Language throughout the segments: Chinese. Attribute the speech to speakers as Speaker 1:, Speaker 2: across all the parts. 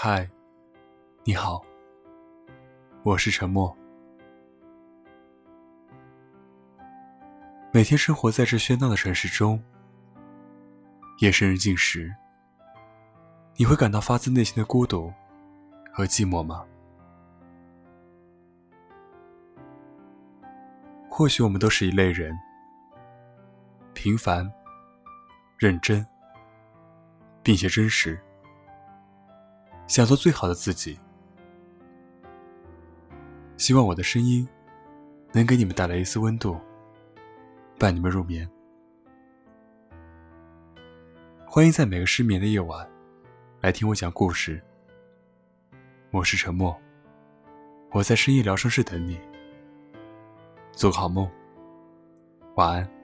Speaker 1: 嗨，你好，我是沉默。每天生活在这喧闹的城市中，夜深人静时，你会感到发自内心的孤独和寂寞吗？或许我们都是一类人，平凡、认真，并且真实，想做最好的自己。希望我的声音能给你们带来一丝温度。伴你们入眠。欢迎在每个失眠的夜晚来听我讲故事。我是沉默，我在深夜疗伤室等你。做个好梦，晚安。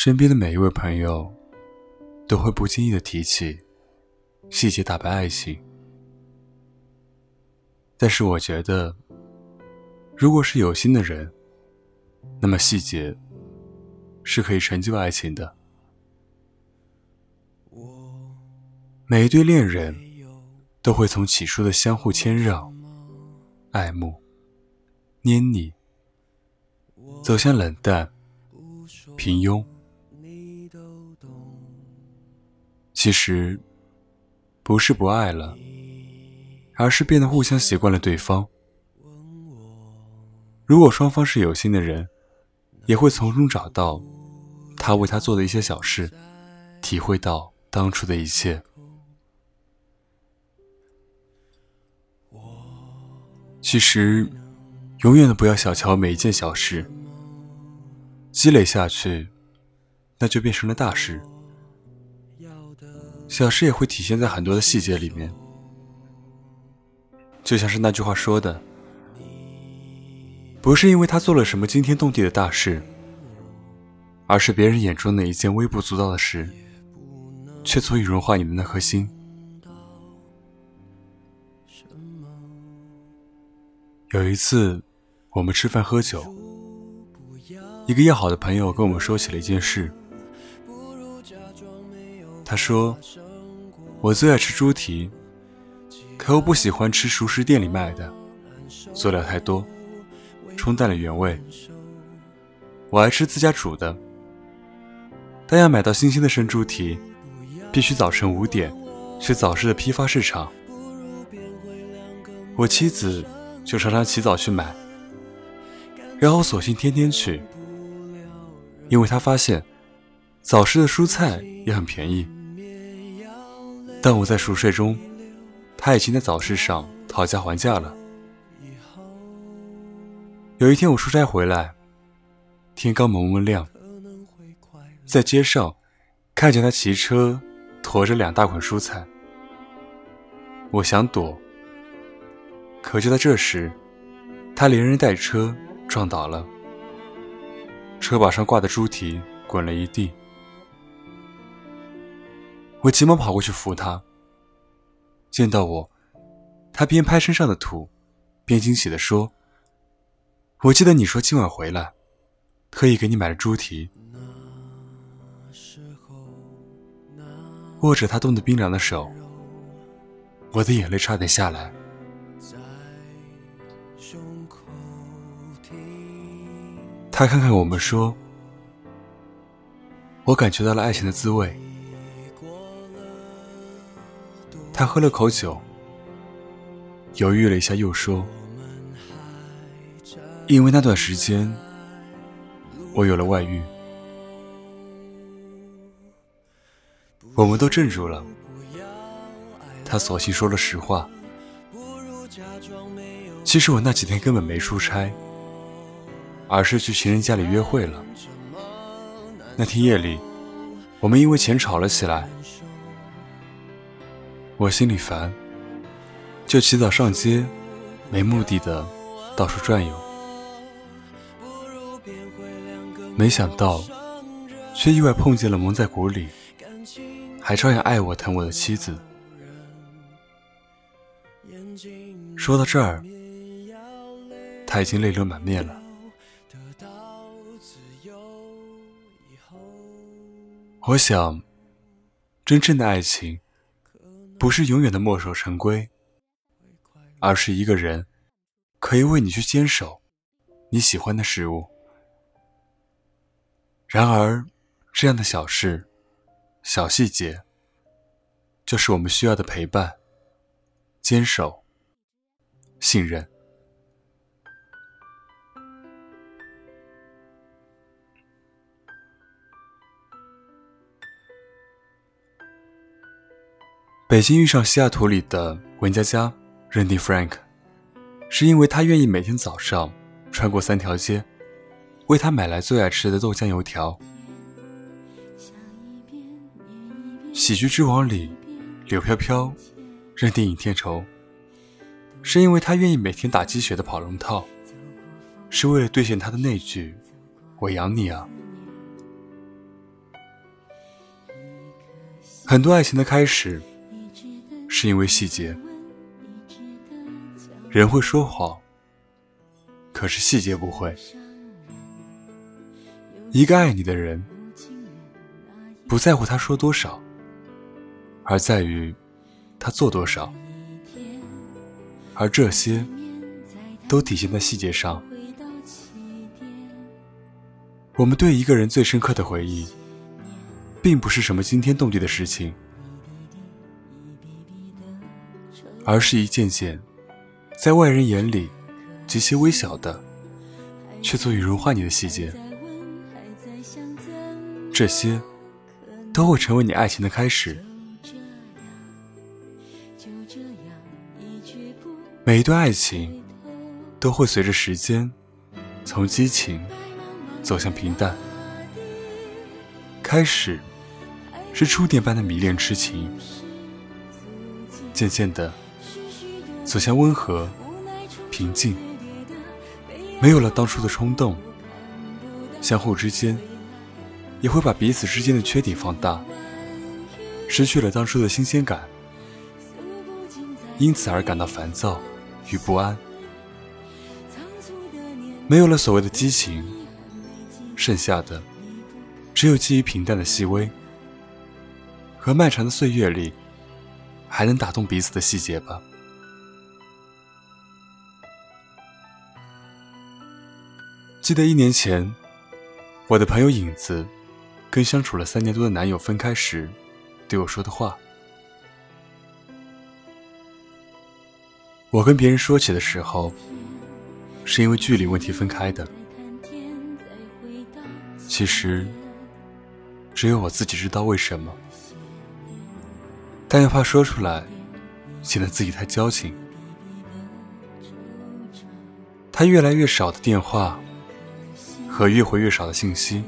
Speaker 1: 身边的每一位朋友。都会不经意的提起细节打败爱情，但是我觉得，如果是有心的人，那么细节是可以成就爱情的。每一对恋人都会从起初的相互谦让、爱慕、黏腻，走向冷淡、平庸。其实，不是不爱了，而是变得互相习惯了对方。如果双方是有心的人，也会从中找到他为他做的一些小事，体会到当初的一切。其实，永远都不要小瞧每一件小事，积累下去，那就变成了大事。小事也会体现在很多的细节里面，就像是那句话说的：“不是因为他做了什么惊天动地的大事，而是别人眼中的一件微不足道的事，却足以融化你的那颗心。”有一次，我们吃饭喝酒，一个要好的朋友跟我们说起了一件事。他说：“我最爱吃猪蹄，可我不喜欢吃熟食店里卖的，佐料太多，冲淡了原味。我爱吃自家煮的，但要买到新鲜的生猪蹄，必须早晨五点去早市的批发市场。我妻子就常常起早去买，然后索性天天去，因为她发现早市的蔬菜也很便宜。”但我在熟睡中，他已经在早市上讨价还价了。有一天我出差回来，天刚蒙蒙亮，在街上看见他骑车驮着两大捆蔬菜，我想躲，可就在这时，他连人带车撞倒了，车把上挂的猪蹄滚了一地。我急忙跑过去扶他。见到我，他边拍身上的土，边惊喜地说：“我记得你说今晚回来，特意给你买了猪蹄。”握着他冻得冰凉的手，我的眼泪差点下来。他看看我们说：“我感觉到了爱情的滋味。”他喝了口酒，犹豫了一下，又说：“因为那段时间，我有了外遇。”我们都镇住了。他索性说了实话：“其实我那几天根本没出差，而是去情人家里约会了。那天夜里，我们因为钱吵了起来。”我心里烦，就起早上街，没目的的到处转悠。没想到，却意外碰见了蒙在鼓里，还照样爱我疼我的妻子。说到这儿，他已经泪流满面了。我想，真正的爱情，不是永远的墨守成规，而是一个人可以为你去坚守你喜欢的事物。然而，这样的小事、小细节，就是我们需要的陪伴、坚守、信任。北京遇上西雅图里的文佳佳认定 Frank，是因为他愿意每天早上穿过三条街，为他买来最爱吃的豆浆油条。喜剧之王里，柳飘飘认定尹天仇，是因为他愿意每天打鸡血的跑龙套，是为了兑现他的那句“我养你啊”。很多爱情的开始。是因为细节，人会说谎，可是细节不会。一个爱你的人，不在乎他说多少，而在于他做多少，而这些都体现在细节上。我们对一个人最深刻的回忆，并不是什么惊天动地的事情。而是一件件，在外人眼里极其微小的，却足以融化你的细节。这些都会成为你爱情的开始。每一段爱情都会随着时间，从激情走向平淡。开始是触电般的迷恋痴情，渐渐的。走向温和、平静，没有了当初的冲动，相互之间也会把彼此之间的缺点放大，失去了当初的新鲜感，因此而感到烦躁与不安。没有了所谓的激情，剩下的只有基于平淡的细微和漫长的岁月里还能打动彼此的细节吧。记得一年前，我的朋友影子跟相处了三年多的男友分开时对我说的话。我跟别人说起的时候，是因为距离问题分开的。其实，只有我自己知道为什么，但又怕说出来显得自己太矫情。他越来越少的电话。和越回越少的信息，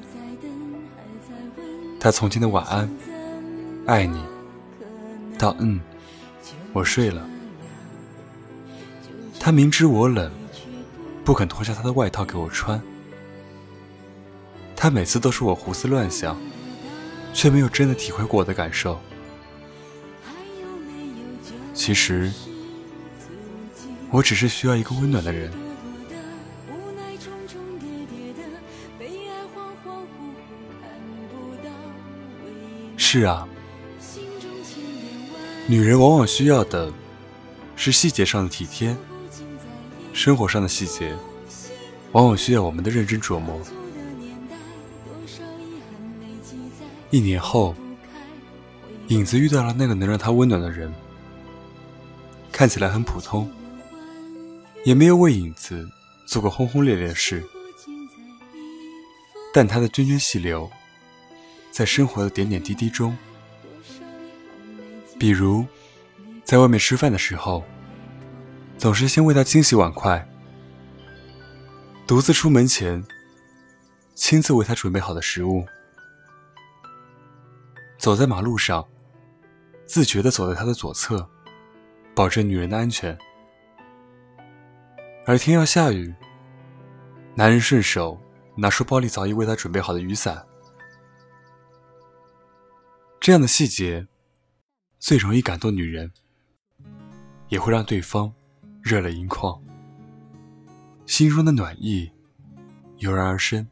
Speaker 1: 他从前的晚安、爱你，到嗯，我睡了。他明知我冷，不肯脱下他的外套给我穿。他每次都是我胡思乱想，却没有真的体会过我的感受。其实，我只是需要一个温暖的人。是啊，女人往往需要的是细节上的体贴，生活上的细节往往需要我们的认真琢磨。一年后，影子遇到了那个能让他温暖的人，看起来很普通，也没有为影子做过轰轰烈烈的事，但他的涓涓细流。在生活的点点滴滴中，比如在外面吃饭的时候，总是先为他清洗碗筷；独自出门前，亲自为他准备好的食物；走在马路上，自觉地走在他的左侧，保证女人的安全；而天要下雨，男人顺手拿出包里早已为他准备好的雨伞。这样的细节最容易感动女人，也会让对方热泪盈眶。心中的暖意油然而生。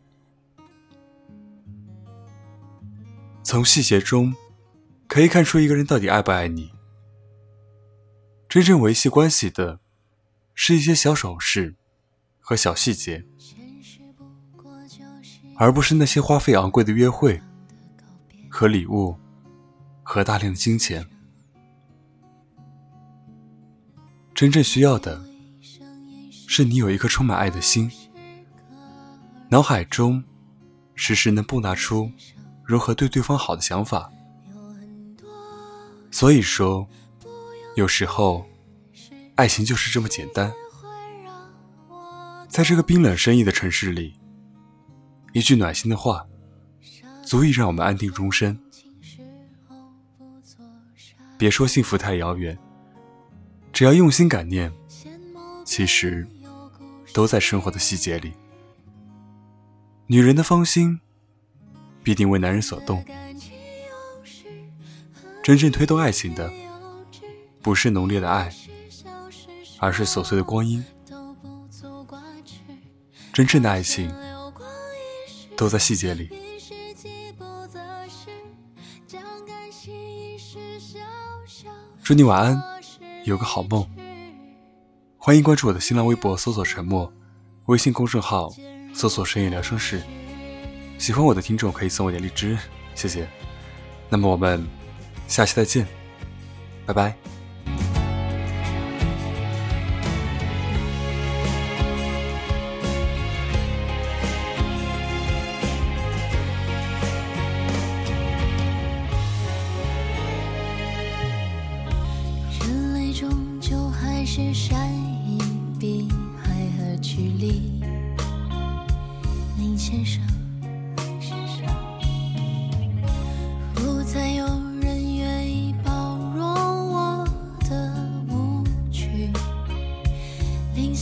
Speaker 1: 从细节中可以看出一个人到底爱不爱你。真正维系关系的，是一些小手势和小细节，而不是那些花费昂贵的约会和礼物和大量的金钱。真正需要的。是你有一颗充满爱的心，脑海中时时能蹦跶出如何对对方好的想法。所以说，有时候爱情就是这么简单。在这个冰冷生意的城市里，一句暖心的话，足以让我们安定终身。别说幸福太遥远，只要用心感念，其实。都在生活的细节里。女人的芳心，必定为男人所动。真正推动爱情的，不是浓烈的爱，而是琐碎的光阴。真正的爱情，都在细节里。祝你晚安，有个好梦。欢迎关注我的新浪微博，搜索“沉默”，微信公众号搜索“深夜聊生事”。喜欢我的听众可以送我点荔枝，谢谢。那么我们下期再见，拜拜。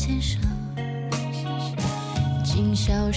Speaker 2: 先生，今宵